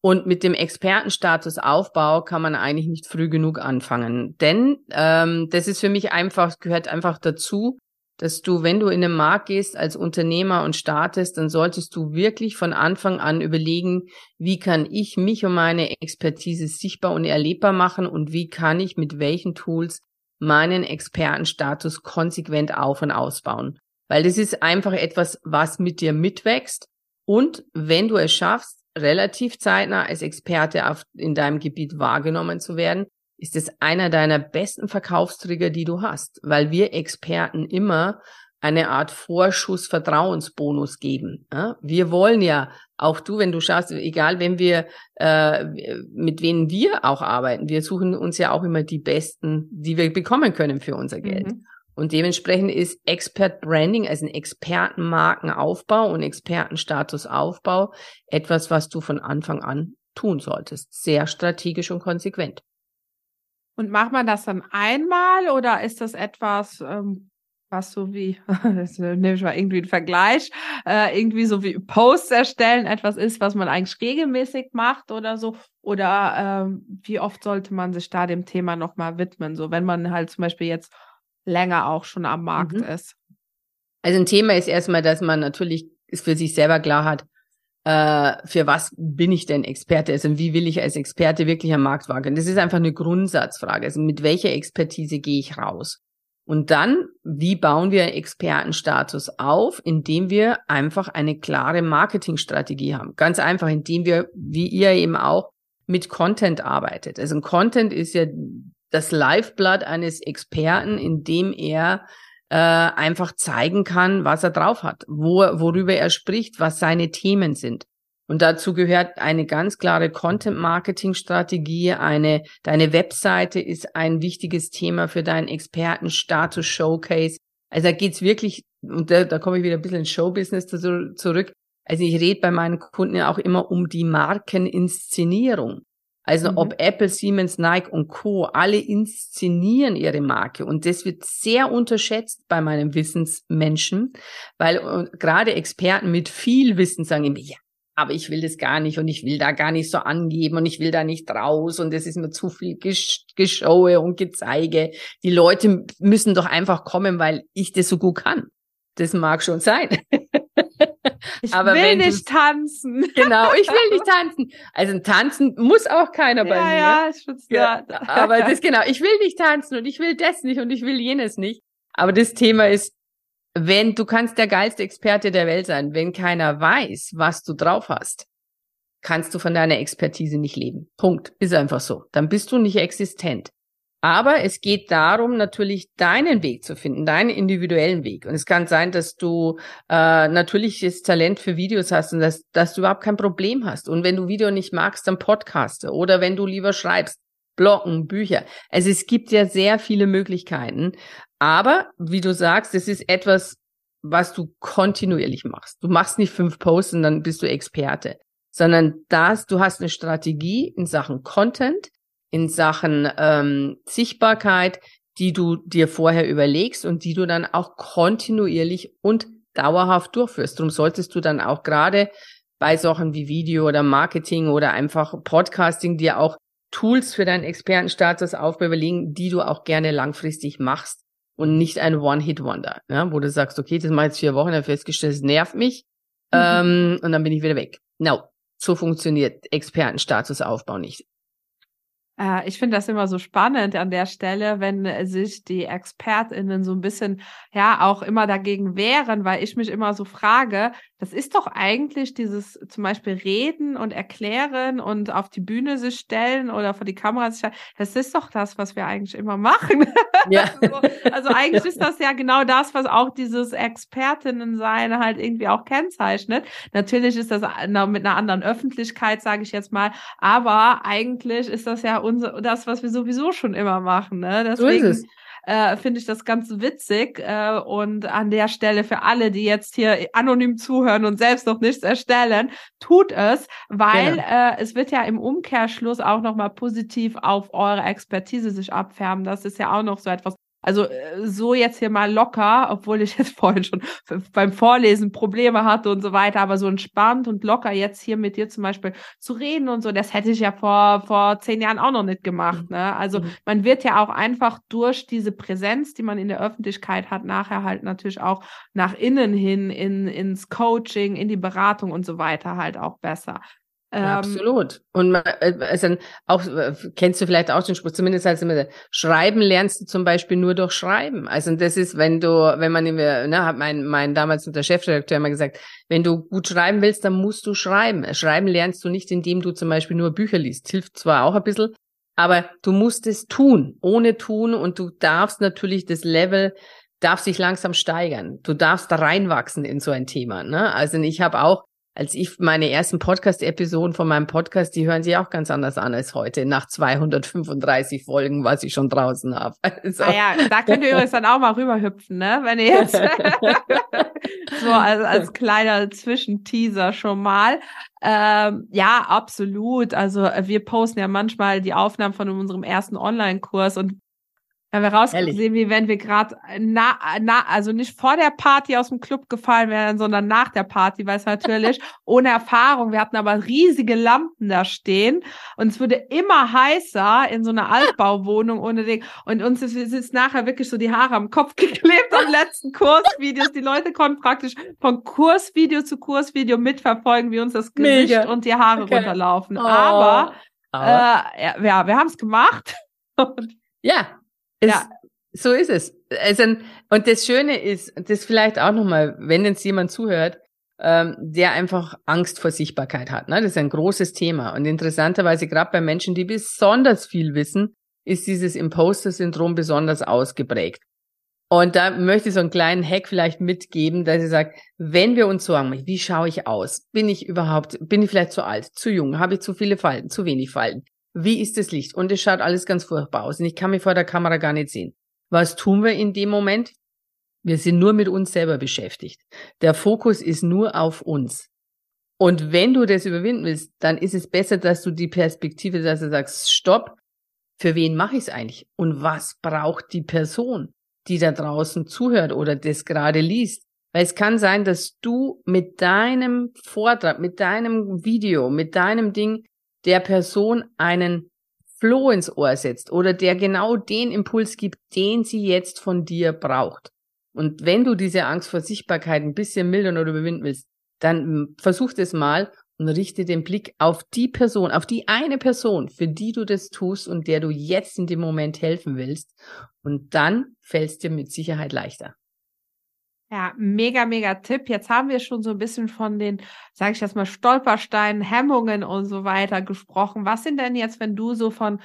Und mit dem Expertenstatus Aufbau kann man eigentlich nicht früh genug anfangen. Denn ähm, das ist für mich einfach, gehört einfach dazu, dass du, wenn du in den Markt gehst als Unternehmer und startest, dann solltest du wirklich von Anfang an überlegen, wie kann ich mich und meine Expertise sichtbar und erlebbar machen und wie kann ich mit welchen Tools meinen Expertenstatus konsequent auf und ausbauen. Weil das ist einfach etwas, was mit dir mitwächst. Und wenn du es schaffst, relativ zeitnah als Experte in deinem Gebiet wahrgenommen zu werden, ist es einer deiner besten Verkaufstrigger, die du hast, weil wir Experten immer eine Art Vorschuss-Vertrauensbonus geben. Wir wollen ja, auch du, wenn du schaust, egal, wenn wir, äh, mit wem wir auch arbeiten, wir suchen uns ja auch immer die Besten, die wir bekommen können für unser Geld. Mhm. Und dementsprechend ist Expert Branding, also ein Expertenmarkenaufbau und Expertenstatusaufbau etwas, was du von Anfang an tun solltest. Sehr strategisch und konsequent. Und macht man das dann einmal oder ist das etwas, ähm, was so wie, jetzt nehme ich mal irgendwie einen Vergleich, äh, irgendwie so wie Posts erstellen etwas ist, was man eigentlich regelmäßig macht oder so? Oder ähm, wie oft sollte man sich da dem Thema nochmal widmen, so wenn man halt zum Beispiel jetzt länger auch schon am Markt mhm. ist? Also ein Thema ist erstmal, dass man natürlich es für sich selber klar hat, für was bin ich denn Experte? Also wie will ich als Experte wirklich am Markt wagen? Das ist einfach eine Grundsatzfrage. Also mit welcher Expertise gehe ich raus? Und dann, wie bauen wir Expertenstatus auf, indem wir einfach eine klare Marketingstrategie haben. Ganz einfach, indem wir, wie ihr eben auch, mit Content arbeitet. Also ein Content ist ja das Lifeblood eines Experten, indem er äh, einfach zeigen kann, was er drauf hat, wo, worüber er spricht, was seine Themen sind. Und dazu gehört eine ganz klare Content-Marketing-Strategie. Eine, deine Webseite ist ein wichtiges Thema für deinen Experten-Status-Showcase. Also da geht's wirklich, und da, da komme ich wieder ein bisschen ins Showbusiness zurück. Also ich rede bei meinen Kunden auch immer um die Markeninszenierung. Also mhm. ob Apple, Siemens, Nike und Co. alle inszenieren ihre Marke. Und das wird sehr unterschätzt bei meinen Wissensmenschen, weil äh, gerade Experten mit viel Wissen sagen immer, ja, aber ich will das gar nicht und ich will da gar nicht so angeben und ich will da nicht raus und es ist mir zu viel Gesch Geschaue und Gezeige. Die Leute müssen doch einfach kommen, weil ich das so gut kann. Das mag schon sein. Ich aber will nicht tanzen. Genau, ich will nicht tanzen. Also tanzen muss auch keiner bei ja, mir. Ja, ich ja, Aber das genau, ich will nicht tanzen und ich will das nicht und ich will jenes nicht. Aber das Thema ist, wenn du kannst der geilste Experte der Welt sein, wenn keiner weiß, was du drauf hast, kannst du von deiner Expertise nicht leben. Punkt. Ist einfach so. Dann bist du nicht existent. Aber es geht darum, natürlich deinen Weg zu finden, deinen individuellen Weg. Und es kann sein, dass du äh, natürliches Talent für Videos hast und dass, dass du überhaupt kein Problem hast. Und wenn du Video nicht magst, dann Podcaste. Oder wenn du lieber schreibst, Bloggen, Bücher. Also es gibt ja sehr viele Möglichkeiten. Aber wie du sagst, es ist etwas, was du kontinuierlich machst. Du machst nicht fünf Posts und dann bist du Experte, sondern das, du hast eine Strategie in Sachen Content, in Sachen ähm, Sichtbarkeit, die du dir vorher überlegst und die du dann auch kontinuierlich und dauerhaft durchführst. Darum solltest du dann auch gerade bei Sachen wie Video oder Marketing oder einfach Podcasting dir auch Tools für deinen Expertenstatus aufbewegen, die du auch gerne langfristig machst und nicht ein One-Hit-Wonder, ja, wo du sagst, okay, das mache ich jetzt vier Wochen, dann festgestellt, es nervt mich mhm. ähm, und dann bin ich wieder weg. No, so funktioniert Expertenstatusaufbau nicht. Äh, ich finde das immer so spannend an der Stelle, wenn sich die ExpertInnen so ein bisschen, ja, auch immer dagegen wehren, weil ich mich immer so frage, das ist doch eigentlich dieses zum Beispiel Reden und Erklären und auf die Bühne sich stellen oder vor die Kamera sich stellen. Das ist doch das, was wir eigentlich immer machen. Ja. also, also, eigentlich ist das ja genau das, was auch dieses Expertinnen-Sein halt irgendwie auch kennzeichnet. Natürlich ist das mit einer anderen Öffentlichkeit, sage ich jetzt mal, aber eigentlich ist das ja unser, das, was wir sowieso schon immer machen. Ne? Deswegen, so ist es äh, finde ich das ganz witzig. Äh, und an der Stelle für alle, die jetzt hier anonym zuhören und selbst noch nichts erstellen, tut es, weil genau. äh, es wird ja im Umkehrschluss auch nochmal positiv auf eure Expertise sich abfärben. Das ist ja auch noch so etwas, also äh, so jetzt hier mal locker, obwohl ich jetzt vorhin schon beim Vorlesen Probleme hatte und so weiter, aber so entspannt und locker jetzt hier mit dir zum Beispiel zu reden und so, das hätte ich ja vor, vor zehn Jahren auch noch nicht gemacht. Ne? Also mhm. man wird ja auch einfach durch diese Präsenz, die man in der Öffentlichkeit hat, nachher halt natürlich auch nach innen hin, in, ins Coaching, in die Beratung und so weiter halt auch besser. Ähm, Absolut. Und äh, also auch äh, kennst du vielleicht auch den Spruch, zumindest als immer Schreiben lernst du zum Beispiel nur durch Schreiben. Also das ist, wenn du, wenn man immer, ne, hat mein, mein damals der Chefredakteur immer gesagt, wenn du gut schreiben willst, dann musst du schreiben. Schreiben lernst du nicht, indem du zum Beispiel nur Bücher liest. Hilft zwar auch ein bisschen, aber du musst es tun, ohne tun und du darfst natürlich das Level darf sich langsam steigern. Du darfst da reinwachsen in so ein Thema. Ne? Also ich habe auch als ich meine ersten Podcast-Episoden von meinem Podcast, die hören sich auch ganz anders an als heute, nach 235 Folgen, was ich schon draußen habe. Also. Ah ja, da könnt ihr übrigens dann auch mal rüberhüpfen, ne? Wenn ihr jetzt so als, als kleiner Zwischenteaser schon mal. Ähm, ja, absolut. Also wir posten ja manchmal die Aufnahmen von unserem ersten Online-Kurs und haben wir rausgesehen, wie wenn wir gerade na, na, also nicht vor der Party aus dem Club gefallen wären, sondern nach der Party, weil es natürlich ohne Erfahrung, wir hatten aber riesige Lampen da stehen und es wurde immer heißer in so einer Altbauwohnung ohne Ding und uns ist, ist nachher wirklich so die Haare am Kopf geklebt am letzten Kursvideos. Die Leute konnten praktisch von Kursvideo zu Kursvideo mitverfolgen, wie uns das Gesicht Mega. und die Haare okay. runterlaufen. Oh. Aber, aber. Äh, ja, ja, wir haben es gemacht. ja, es, ja. So ist es. Also, und das Schöne ist, das vielleicht auch nochmal, wenn jetzt jemand zuhört, ähm, der einfach Angst vor Sichtbarkeit hat. Ne? Das ist ein großes Thema. Und interessanterweise, gerade bei Menschen, die besonders viel wissen, ist dieses Imposter-Syndrom besonders ausgeprägt. Und da möchte ich so einen kleinen Hack vielleicht mitgeben, dass ich sage, wenn wir uns Sorgen machen, wie schaue ich aus? Bin ich überhaupt, bin ich vielleicht zu alt, zu jung, habe ich zu viele Falten, zu wenig Falten? Wie ist das Licht? Und es schaut alles ganz furchtbar aus. Und ich kann mich vor der Kamera gar nicht sehen. Was tun wir in dem Moment? Wir sind nur mit uns selber beschäftigt. Der Fokus ist nur auf uns. Und wenn du das überwinden willst, dann ist es besser, dass du die Perspektive, dass du sagst, stopp, für wen mache ich es eigentlich? Und was braucht die Person, die da draußen zuhört oder das gerade liest? Weil es kann sein, dass du mit deinem Vortrag, mit deinem Video, mit deinem Ding der Person einen Floh ins Ohr setzt oder der genau den Impuls gibt, den sie jetzt von dir braucht. Und wenn du diese Angst vor Sichtbarkeit ein bisschen mildern oder überwinden willst, dann versuch das mal und richte den Blick auf die Person, auf die eine Person, für die du das tust und der du jetzt in dem Moment helfen willst. Und dann fällst dir mit Sicherheit leichter. Ja, mega, mega Tipp. Jetzt haben wir schon so ein bisschen von den, sage ich jetzt mal, Stolpersteinen, Hemmungen und so weiter gesprochen. Was sind denn jetzt, wenn du so von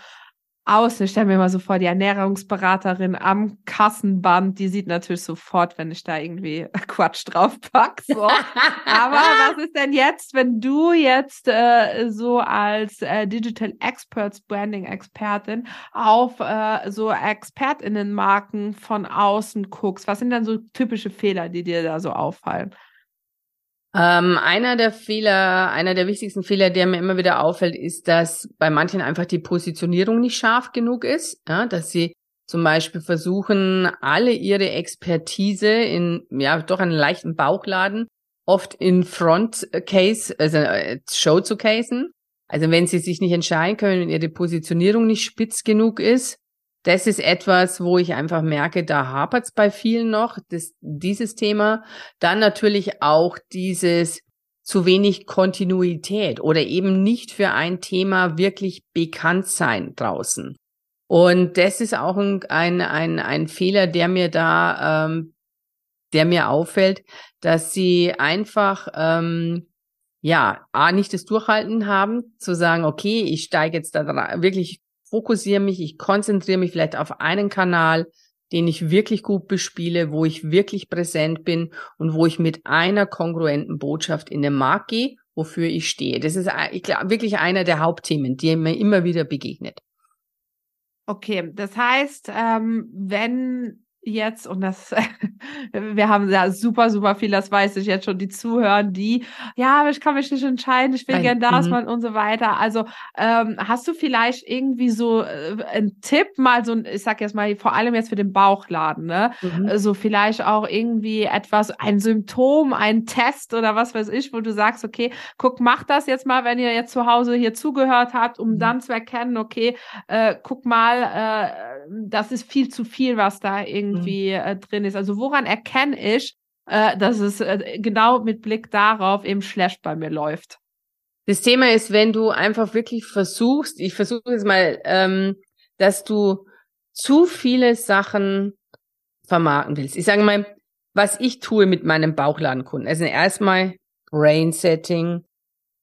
außen. Ich stelle mir mal so vor, die Ernährungsberaterin am Kassenband, die sieht natürlich sofort, wenn ich da irgendwie Quatsch drauf pack. So. Aber was ist denn jetzt, wenn du jetzt äh, so als äh, Digital Experts Branding Expertin auf äh, so Expertinnenmarken von außen guckst? Was sind denn so typische Fehler, die dir da so auffallen? Ähm, einer der Fehler, einer der wichtigsten Fehler, der mir immer wieder auffällt, ist, dass bei manchen einfach die Positionierung nicht scharf genug ist, ja, dass sie zum Beispiel versuchen, alle ihre Expertise in, ja, doch einen leichten Bauchladen, oft in Front Case, also äh, Show zu casen. Also wenn sie sich nicht entscheiden können und ihre Positionierung nicht spitz genug ist, das ist etwas, wo ich einfach merke, da hapert es bei vielen noch, das, dieses Thema. Dann natürlich auch dieses zu wenig Kontinuität oder eben nicht für ein Thema wirklich bekannt sein draußen. Und das ist auch ein, ein, ein, ein Fehler, der mir da, ähm, der mir auffällt, dass sie einfach ähm, ja, A, nicht das Durchhalten haben, zu sagen, okay, ich steige jetzt da wirklich fokussiere mich, ich konzentriere mich vielleicht auf einen Kanal, den ich wirklich gut bespiele, wo ich wirklich präsent bin und wo ich mit einer kongruenten Botschaft in den Markt gehe, wofür ich stehe. Das ist ich glaube, wirklich einer der Hauptthemen, die mir immer wieder begegnet. Okay, das heißt, ähm, wenn jetzt, und das, wir haben ja super, super viel, das weiß ich jetzt schon, die zuhören, die, ja, aber ich kann mich nicht entscheiden, ich will Nein. gern das mhm. machen und so weiter. Also, ähm, hast du vielleicht irgendwie so äh, einen Tipp, mal so, ich sag jetzt mal, vor allem jetzt für den Bauchladen, ne? Mhm. So also vielleicht auch irgendwie etwas, ein Symptom, ein Test oder was weiß ich, wo du sagst, okay, guck, mach das jetzt mal, wenn ihr jetzt zu Hause hier zugehört habt, um mhm. dann zu erkennen, okay, äh, guck mal, äh, das ist viel zu viel, was da irgendwie irgendwie mhm. äh, drin ist. Also woran erkenne ich, äh, dass es äh, genau mit Blick darauf eben schlecht bei mir läuft? Das Thema ist, wenn du einfach wirklich versuchst, ich versuche jetzt mal, ähm, dass du zu viele Sachen vermarkten willst. Ich sage mal, was ich tue mit meinem Bauchladenkunden. Also erstmal Brain Setting.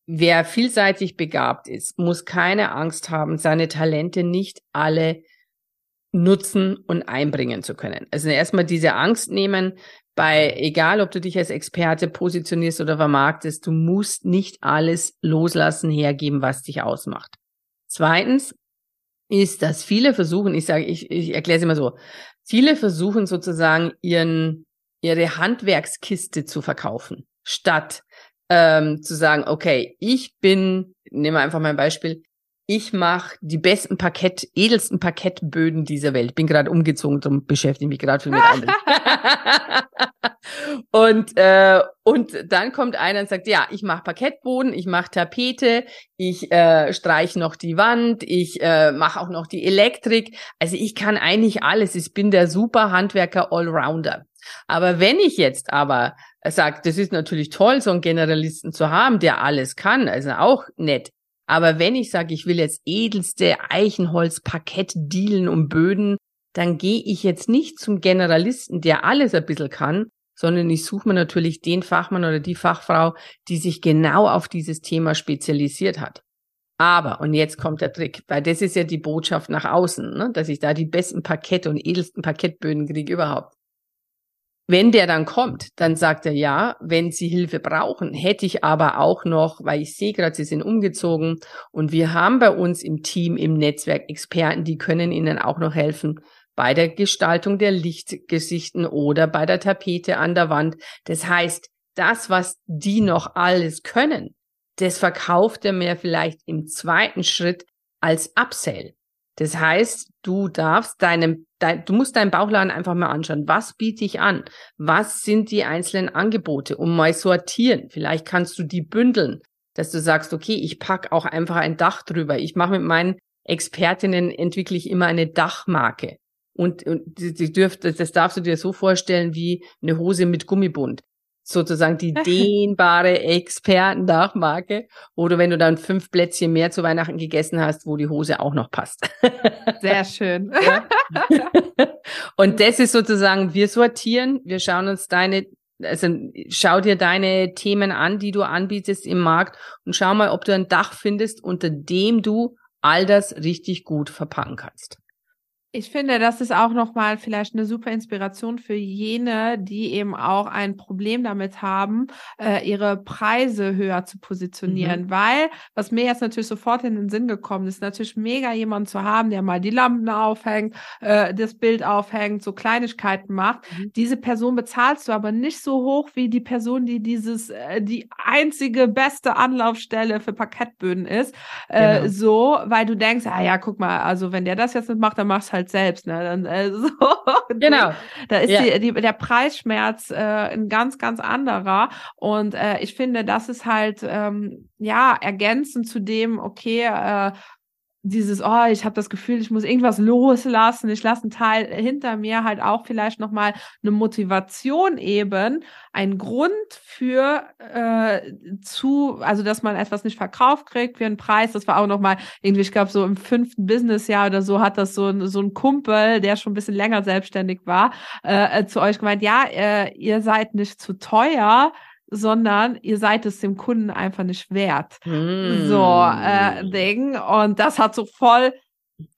Wer vielseitig begabt ist, muss keine Angst haben, seine Talente nicht alle nutzen und einbringen zu können. Also erstmal diese Angst nehmen, bei, egal ob du dich als Experte positionierst oder vermarktest, du musst nicht alles loslassen, hergeben, was dich ausmacht. Zweitens ist, dass viele versuchen, ich sage, ich, ich erkläre es immer so, viele versuchen sozusagen ihren, ihre Handwerkskiste zu verkaufen, statt ähm, zu sagen, okay, ich bin, nehmen wir einfach mal ein Beispiel, ich mache die besten Parkett, edelsten Parkettböden dieser Welt. Bin gerade umgezogen, darum beschäftige ich mich gerade viel mit anderen. und äh, und dann kommt einer und sagt, ja, ich mache Parkettboden, ich mache Tapete, ich äh, streiche noch die Wand, ich äh, mache auch noch die Elektrik. Also ich kann eigentlich alles. Ich bin der super Handwerker Allrounder. Aber wenn ich jetzt aber sage, das ist natürlich toll, so einen Generalisten zu haben, der alles kann, also auch nett. Aber wenn ich sage, ich will jetzt edelste Eichenholz-Parkett dealen um Böden, dann gehe ich jetzt nicht zum Generalisten, der alles ein bisschen kann, sondern ich suche mir natürlich den Fachmann oder die Fachfrau, die sich genau auf dieses Thema spezialisiert hat. Aber, und jetzt kommt der Trick, weil das ist ja die Botschaft nach außen, ne, dass ich da die besten Parkette und edelsten Parkettböden kriege überhaupt. Wenn der dann kommt, dann sagt er ja, wenn Sie Hilfe brauchen, hätte ich aber auch noch, weil ich sehe gerade, Sie sind umgezogen und wir haben bei uns im Team, im Netzwerk Experten, die können Ihnen auch noch helfen bei der Gestaltung der Lichtgesichten oder bei der Tapete an der Wand. Das heißt, das, was die noch alles können, das verkauft er mir vielleicht im zweiten Schritt als Upsell. Das heißt, du darfst deinem, dein, du musst deinen Bauchladen einfach mal anschauen. Was biete ich an? Was sind die einzelnen Angebote? Und mal sortieren. Vielleicht kannst du die bündeln, dass du sagst, okay, ich pack auch einfach ein Dach drüber. Ich mache mit meinen Expertinnen entwickle ich immer eine Dachmarke. Und, und die dürft, das darfst du dir so vorstellen wie eine Hose mit Gummibund sozusagen die dehnbare Experten-Nachmarke, wo du, wenn du dann fünf Plätzchen mehr zu Weihnachten gegessen hast, wo die Hose auch noch passt. Sehr schön. Und das ist sozusagen, wir sortieren, wir schauen uns deine, also schau dir deine Themen an, die du anbietest im Markt und schau mal, ob du ein Dach findest, unter dem du all das richtig gut verpacken kannst. Ich finde, das ist auch nochmal vielleicht eine super Inspiration für jene, die eben auch ein Problem damit haben, äh, ihre Preise höher zu positionieren. Mhm. Weil, was mir jetzt natürlich sofort in den Sinn gekommen ist, natürlich mega jemanden zu haben, der mal die Lampen aufhängt, äh, das Bild aufhängt, so Kleinigkeiten macht. Mhm. Diese Person bezahlst du aber nicht so hoch wie die Person, die dieses, äh, die einzige beste Anlaufstelle für Parkettböden ist. Äh, genau. So, weil du denkst, ah ja, guck mal, also wenn der das jetzt nicht macht, dann machst halt halt selbst. Ne? Dann, äh, so. Genau. Da ist ja. die, die, der Preisschmerz äh, ein ganz, ganz anderer. Und äh, ich finde, das ist halt ähm, ja ergänzend zu dem, okay, äh, dieses, oh, ich habe das Gefühl, ich muss irgendwas loslassen, ich lasse einen Teil hinter mir, halt auch vielleicht nochmal eine Motivation eben, ein Grund für äh, zu, also dass man etwas nicht verkauft kriegt für einen Preis. Das war auch nochmal irgendwie, ich glaube, so im fünften Businessjahr oder so hat das so ein, so ein Kumpel, der schon ein bisschen länger selbstständig war, äh, zu euch gemeint, ja, äh, ihr seid nicht zu teuer, sondern ihr seid es dem Kunden einfach nicht wert. Mm. So, äh, Ding. Und das hat so voll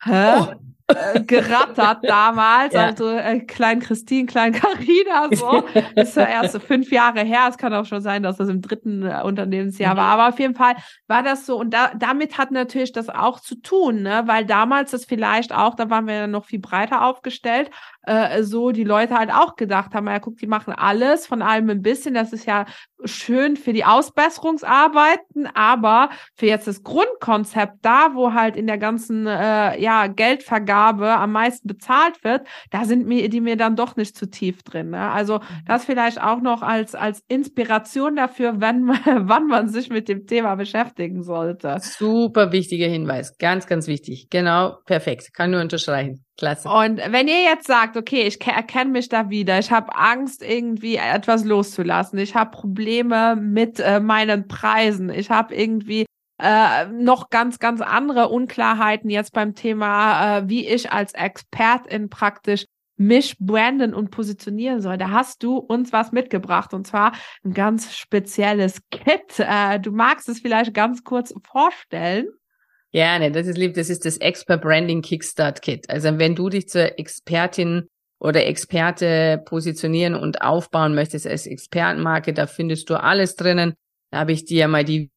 hä? Oh. Äh, gerattert damals. Ja. Also äh, Klein Christine, Klein Carina, so. Das ist ja erst fünf Jahre her. Es kann auch schon sein, dass das im dritten äh, Unternehmensjahr mhm. war. Aber auf jeden Fall war das so. Und da, damit hat natürlich das auch zu tun, ne? Weil damals das vielleicht auch, da waren wir ja noch viel breiter aufgestellt, äh, so die Leute halt auch gedacht haben, ja guck, die machen alles, von allem ein bisschen, das ist ja schön für die Ausbesserungsarbeiten, aber für jetzt das Grundkonzept da, wo halt in der ganzen äh, ja Geldvergabe am meisten bezahlt wird, da sind mir die mir dann doch nicht zu tief drin. Ne? Also mhm. das vielleicht auch noch als als Inspiration dafür, wenn wann man sich mit dem Thema beschäftigen sollte. Super wichtiger Hinweis, ganz ganz wichtig. Genau, perfekt, kann nur unterstreichen. Klasse. Und wenn ihr jetzt sagt, okay, ich erkenne mich da wieder, ich habe Angst, irgendwie etwas loszulassen, ich habe Probleme mit äh, meinen Preisen, ich habe irgendwie äh, noch ganz, ganz andere Unklarheiten jetzt beim Thema, äh, wie ich als Expertin praktisch mich branden und positionieren soll. Da hast du uns was mitgebracht und zwar ein ganz spezielles Kit. Äh, du magst es vielleicht ganz kurz vorstellen. Gerne, das ist lieb. Das ist das Expert Branding Kickstart Kit. Also wenn du dich zur Expertin oder Experte positionieren und aufbauen möchtest als Expertenmarke, da findest du alles drinnen. Da habe ich dir mal die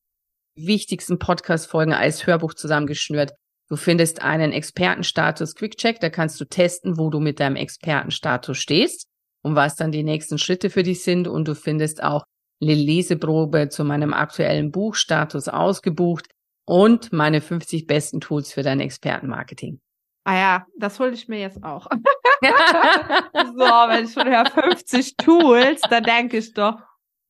wichtigsten Podcast-Folgen als Hörbuch zusammengeschnürt. Du findest einen Expertenstatus Quickcheck, da kannst du testen, wo du mit deinem Expertenstatus stehst und was dann die nächsten Schritte für dich sind. Und du findest auch eine Leseprobe zu meinem aktuellen Buchstatus ausgebucht und meine 50 besten Tools für dein Expertenmarketing. Ah ja, das hole ich mir jetzt auch. so, wenn ich schon höre 50 Tools, dann denke ich doch,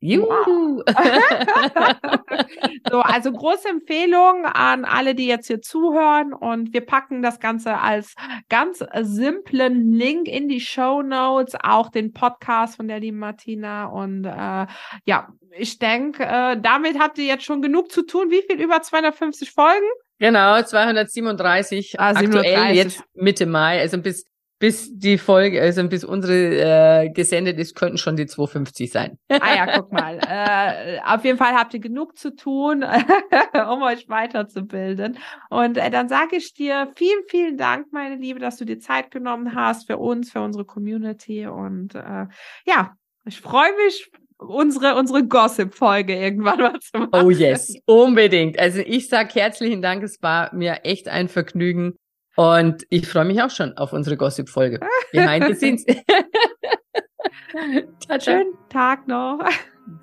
Juhu. so, also große Empfehlung an alle, die jetzt hier zuhören und wir packen das Ganze als ganz simplen Link in die Show Notes, auch den Podcast von der lieben Martina und äh, ja, ich denke, äh, damit habt ihr jetzt schon genug zu tun. Wie viel über 250 Folgen? Genau, 237 ah, aktuell jetzt Mitte Mai, also bis bis die Folge, also bis unsere äh, gesendet ist, könnten schon die 250 sein. ah ja, guck mal. Äh, auf jeden Fall habt ihr genug zu tun, um euch weiterzubilden. Und äh, dann sage ich dir vielen, vielen Dank, meine Liebe, dass du dir Zeit genommen hast für uns, für unsere Community. Und äh, ja, ich freue mich, unsere, unsere Gossip-Folge irgendwann mal zu machen. Oh yes, unbedingt. Also ich sag herzlichen Dank, es war mir echt ein Vergnügen. Und ich freue mich auch schon auf unsere Gossip-Folge. Behind the scenes. Schönen Tag noch.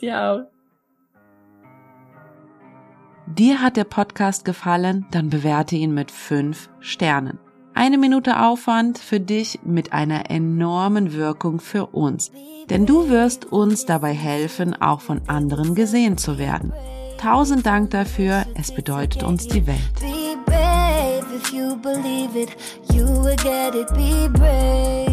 Dir auch. Dir hat der Podcast gefallen? Dann bewerte ihn mit fünf Sternen. Eine Minute Aufwand für dich mit einer enormen Wirkung für uns. Denn du wirst uns dabei helfen, auch von anderen gesehen zu werden. Tausend Dank dafür. Es bedeutet uns die Welt. Believe it, you will get it. Be brave.